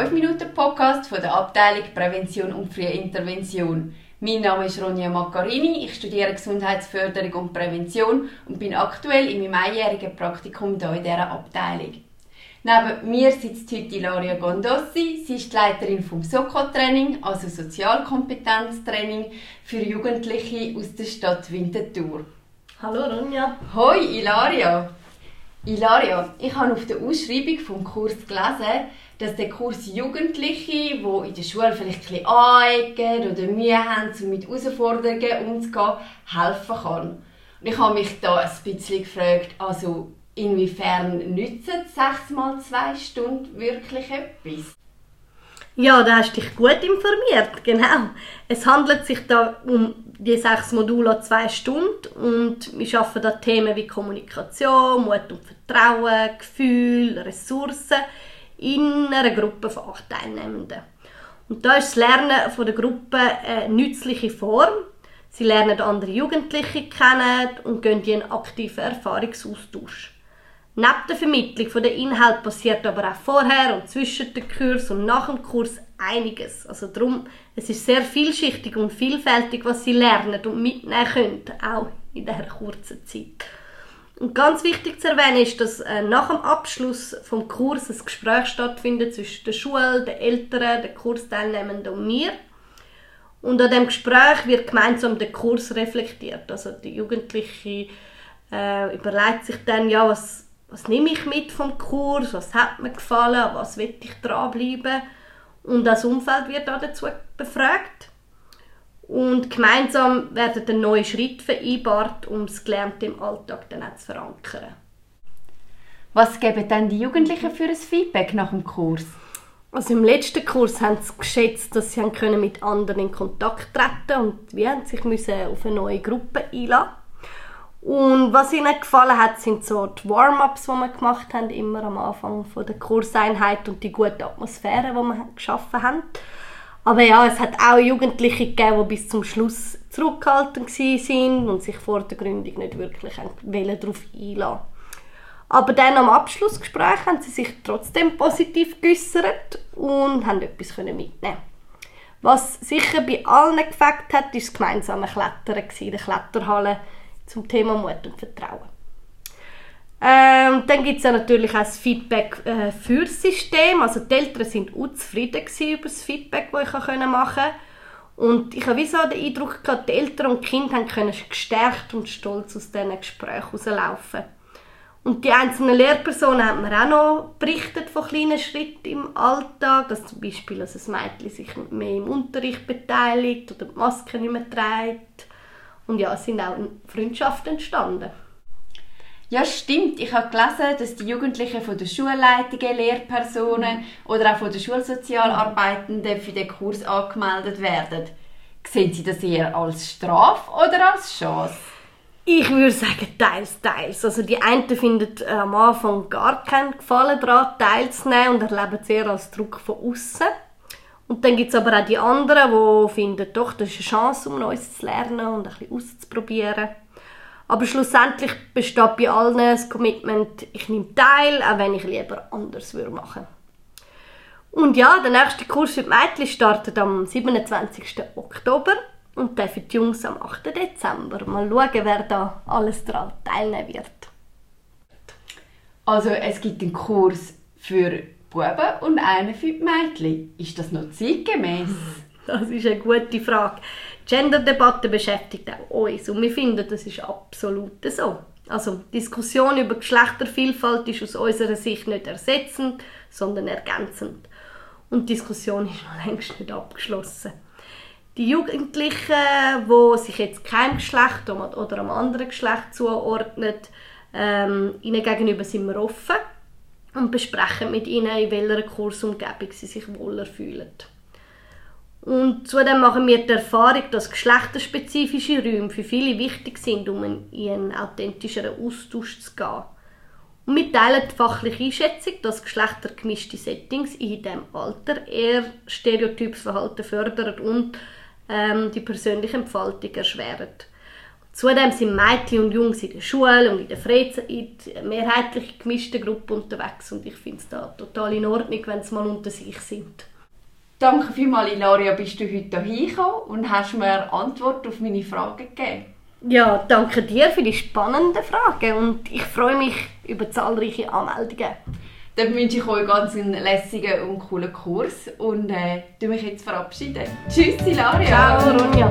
5-Minuten-Podcast von der Abteilung Prävention und Frühe Intervention. Mein Name ist Ronja Maccarini, ich studiere Gesundheitsförderung und Prävention und bin aktuell in meinem einjährigen Praktikum hier in dieser Abteilung. Neben mir sitzt heute Ilaria Gondossi. Sie ist die Leiterin vom SOCO-Training, also Sozialkompetenztraining für Jugendliche aus der Stadt Winterthur. Hallo Ronja. Hoi Ilaria. Ilaria, ich habe auf der Ausschreibung vom Kurs gelesen, dass der Kurs Jugendliche, die in der Schule vielleicht ein bisschen oder Mühe haben, um mit Herausforderungen umzugehen, helfen kann. Und ich habe mich da ein bisschen gefragt, also inwiefern nützen 6 mal 2 Stunden wirklich etwas? Ja, da hast du dich gut informiert, genau. Es handelt sich da um die sechs Module an zwei Stunden und wir arbeiten da Themen wie Kommunikation, Mut und Vertrauen, Gefühl, Ressourcen in einer Gruppe von acht Teilnehmenden. Und da ist das Lernen von der Gruppe eine nützliche Form. Sie lernen andere Jugendliche kennen und gehen in einen aktiven Erfahrungsaustausch. Neben der Vermittlung der Inhalt passiert aber auch vorher und zwischen dem Kurs und nach dem Kurs einiges. Also darum, es ist sehr vielschichtig und vielfältig, was sie lernen und mitnehmen können, auch in dieser kurzen Zeit. Und ganz wichtig zu erwähnen ist, dass äh, nach dem Abschluss vom Kurs ein Gespräch stattfindet zwischen der Schule, den Eltern, den Kursteilnehmenden und mir. Und an dem Gespräch wird gemeinsam der Kurs reflektiert. Also die Jugendliche äh, überlegt sich dann, ja, was, was nehme ich mit vom Kurs, was hat mir gefallen, was will ich dranbleiben. Und das Umfeld wird auch dazu befragt. Und gemeinsam werden dann neue Schritte vereinbart, um das Gelernte im Alltag dann auch zu verankern. Was geben dann die Jugendlichen für ein Feedback nach dem Kurs? Also im letzten Kurs haben sie geschätzt, dass sie können mit anderen in Kontakt treten und wir haben sich müssen auf eine neue Gruppe einladen. Und was ihnen gefallen hat, sind so die Warm-ups, die wir gemacht haben, immer am Anfang von der Kurseinheit und die gute Atmosphäre, die wir geschaffen haben. Aber ja, es hat auch Jugendliche gegeben, die bis zum Schluss zurückgehalten waren und sich vor der Gründung nicht wirklich darauf einlassen. Aber dann am Abschlussgespräch haben sie sich trotzdem positiv geäußert und haben etwas mitnehmen. Was sicher bei allen gefällt hat, war das gemeinsame Klettern in der Kletterhalle zum Thema Mut und Vertrauen. Ähm, dann gibt es ja natürlich auch das Feedback äh, für das System. Also die Eltern sind unzufrieden über das Feedback, das ich machen konnte. Und ich habe so den Eindruck gehabt, die Eltern und die Kinder können gestärkt und stolz aus diesen Gesprächen rauslaufen. Und die einzelnen Lehrpersonen haben mir auch noch berichtet von kleinen Schritten im Alltag, dass zum Beispiel dass ein Mädchen sich mehr im Unterricht beteiligt oder die Maske nicht mehr trägt. Und ja, es sind auch Freundschaften entstanden. Ja, stimmt. Ich habe gelesen, dass die Jugendlichen von den Schulleitungen, Lehrpersonen oder auch von den Schulsozialarbeitenden für den Kurs angemeldet werden. Sehen Sie das eher als Strafe oder als Chance? Ich würde sagen, teils, teils. Also die einen finden am Anfang gar keinen Gefallen daran, teilzunehmen und erleben es eher als Druck von außen. Und dann gibt es aber auch die anderen, die finden, doch, das ist eine Chance, um Neues zu lernen und ein bisschen auszuprobieren. Aber schlussendlich besteht bei allen das Commitment, ich nehme teil, auch wenn ich lieber anders würde machen Und ja, der nächste Kurs für die Mädchen startet am 27. Oktober und der für die Jungs am 8. Dezember. Mal schauen, wer da alles daran teilnehmen wird. Also es gibt einen Kurs für Buben und einen für die Mädchen. Ist das noch zeitgemäß? Das ist eine gute Frage. Gender-Debatte beschäftigt auch uns und wir finden, das ist absolut so. Also Diskussion über Geschlechtervielfalt ist aus unserer Sicht nicht ersetzend, sondern ergänzend. Und die Diskussion ist noch längst nicht abgeschlossen. Die Jugendlichen, die sich jetzt keinem Geschlecht oder einem anderen Geschlecht zuordnen, ähm, ihnen gegenüber sind wir offen und besprechen mit ihnen, in welcher Kursumgebung sie sich wohler fühlen. Und zudem machen wir die Erfahrung, dass geschlechterspezifische Räume für viele wichtig sind, um in einen authentischeren Austausch zu gehen. Und wir teilen die fachliche Einschätzung, dass geschlechtergemischte Settings in diesem Alter eher stereotypes Verhalten fördern und ähm, die persönliche Entfaltung erschweren. Zudem sind Mädchen und Jungs in der Schule und in der Freizeit mehrheitlich gemischte Gruppen unterwegs und ich finde es da total in Ordnung, wenn sie mal unter sich sind. Danke vielmals, Ilaria, bist du heute hier hingekommen und hast mir Antwort auf meine Fragen gegeben. Ja, danke dir für die spannenden Fragen und ich freue mich über zahlreiche Anmeldungen. Dann wünsche ich euch ganz einen lässigen und coolen Kurs und äh, mich jetzt verabschieden. Tschüss, Ilaria. Ciao, Ronja.